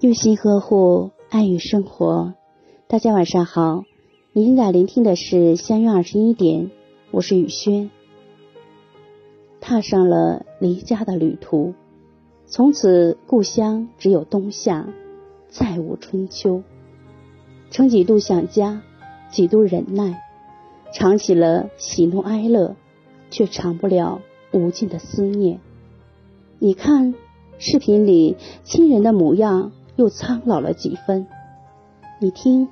用心呵护，爱与生活。大家晚上好，您现在聆听的是相约二十一点，我是雨轩。踏上了离家的旅途，从此故乡只有冬夏，再无春秋。曾几度想家，几度忍耐，尝起了喜怒哀乐，却尝不了无尽的思念。你看，视频里亲人的模样。又苍老了几分。你听，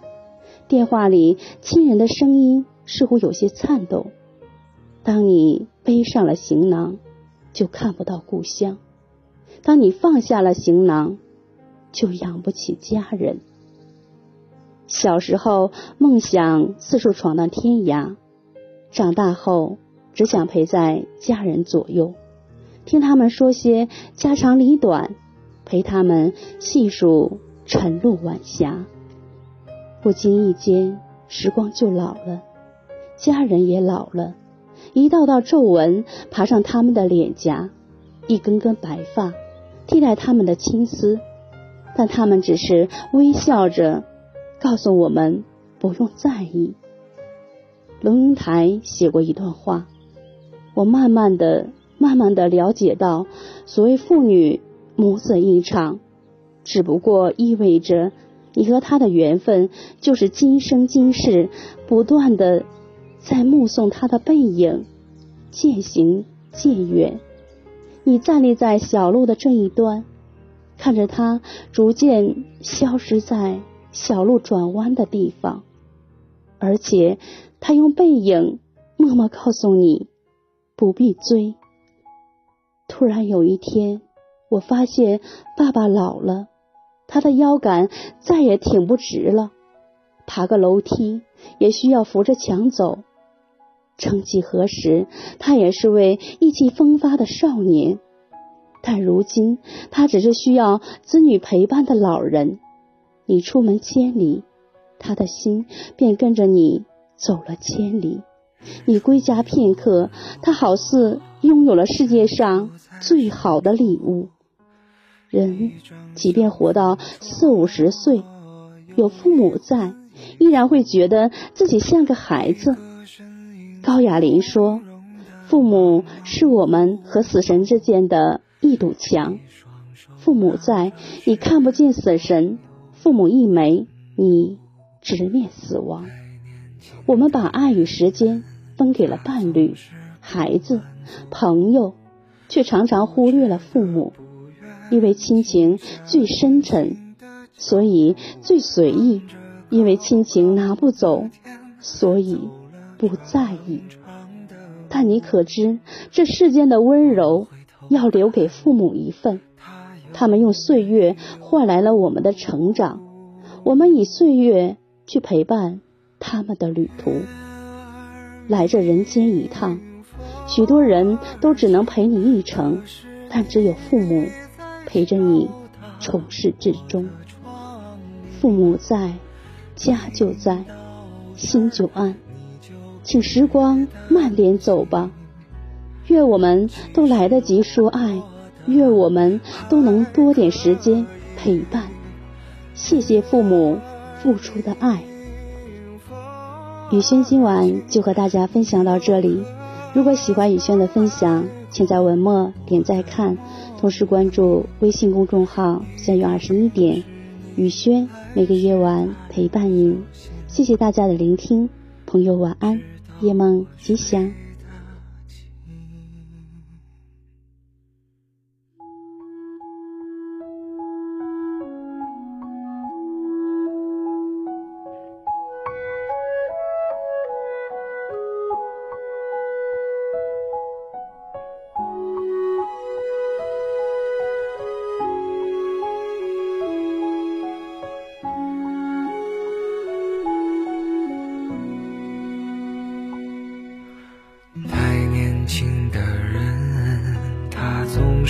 电话里亲人的声音似乎有些颤抖。当你背上了行囊，就看不到故乡；当你放下了行囊，就养不起家人。小时候梦想四处闯荡天涯，长大后只想陪在家人左右，听他们说些家长里短。陪他们细数晨露晚霞，不经意间，时光就老了，家人也老了，一道道皱纹爬上他们的脸颊，一根根白发替代他们的青丝，但他们只是微笑着告诉我们不用在意。龙应台写过一段话，我慢慢的、慢慢的了解到，所谓妇女。母子一场，只不过意味着你和他的缘分就是今生今世不断的在目送他的背影渐行渐远。你站立在小路的这一端，看着他逐渐消失在小路转弯的地方，而且他用背影默默告诉你不必追。突然有一天。我发现爸爸老了，他的腰杆再也挺不直了，爬个楼梯也需要扶着墙走。曾几何时，他也是位意气风发的少年，但如今他只是需要子女陪伴的老人。你出门千里，他的心便跟着你走了千里；你归家片刻，他好似拥有了世界上最好的礼物。人即便活到四五十岁，有父母在，依然会觉得自己像个孩子。高亚麟说：“父母是我们和死神之间的一堵墙，父母在，你看不见死神；父母一没，你直面死亡。我们把爱与时间分给了伴侣、孩子、朋友，却常常忽略了父母。”因为亲情最深沉，所以最随意；因为亲情拿不走，所以不在意。但你可知，这世间的温柔要留给父母一份。他们用岁月换来了我们的成长，我们以岁月去陪伴他们的旅途。来这人间一趟，许多人都只能陪你一程，但只有父母。陪着你从始至终，父母在，家就在，心就安。请时光慢点走吧，愿我们都来得及说爱，愿我们都能多点时间陪伴。谢谢父母付出的爱。雨轩今晚就和大家分享到这里。如果喜欢雨轩的分享，请在文末点赞看。同时关注微信公众号“三月二十一点”，雨轩每个夜晚陪伴您。谢谢大家的聆听，朋友晚安，夜梦吉祥。